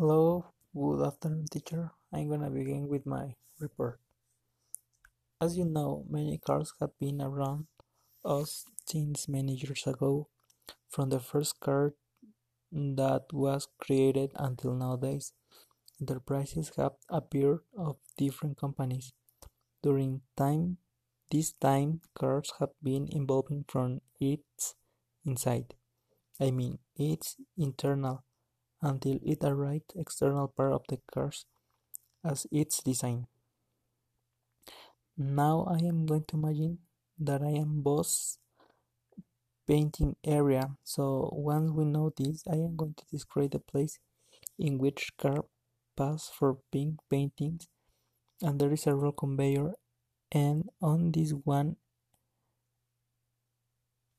Hello, good afternoon, teacher. I'm gonna begin with my report. As you know, many cars have been around us since many years ago, from the first car that was created until nowadays. Enterprises have appeared of different companies. During time, this time, cars have been evolving from its inside. I mean, its internal until it arrived external part of the cars as its design. Now I am going to imagine that I am boss painting area. So once we know this, I am going to describe the place in which car pass for pink paintings and there is a roll conveyor and on this one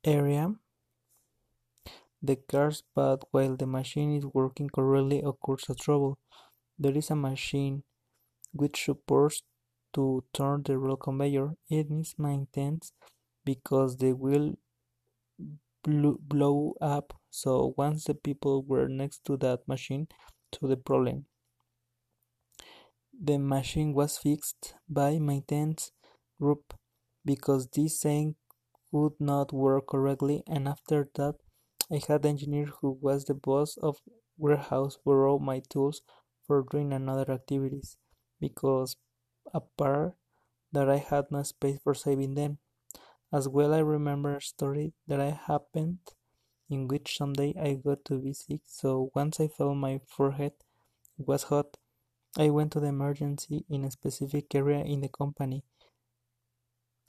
area the car's but while the machine is working correctly occurs a trouble. There is a machine which supports to turn the roll conveyor. It needs maintenance because the wheel blow up. So once the people were next to that machine to the problem. The machine was fixed by maintenance group because this thing could not work correctly and after that I had engineer who was the boss of warehouse borrow my tools for doing another activities because apart that I had no space for saving them. As well I remember a story that I happened in which someday I got to be sick so once I felt my forehead was hot I went to the emergency in a specific area in the company.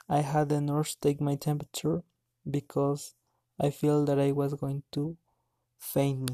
I had the nurse take my temperature because I feel that I was going to faint.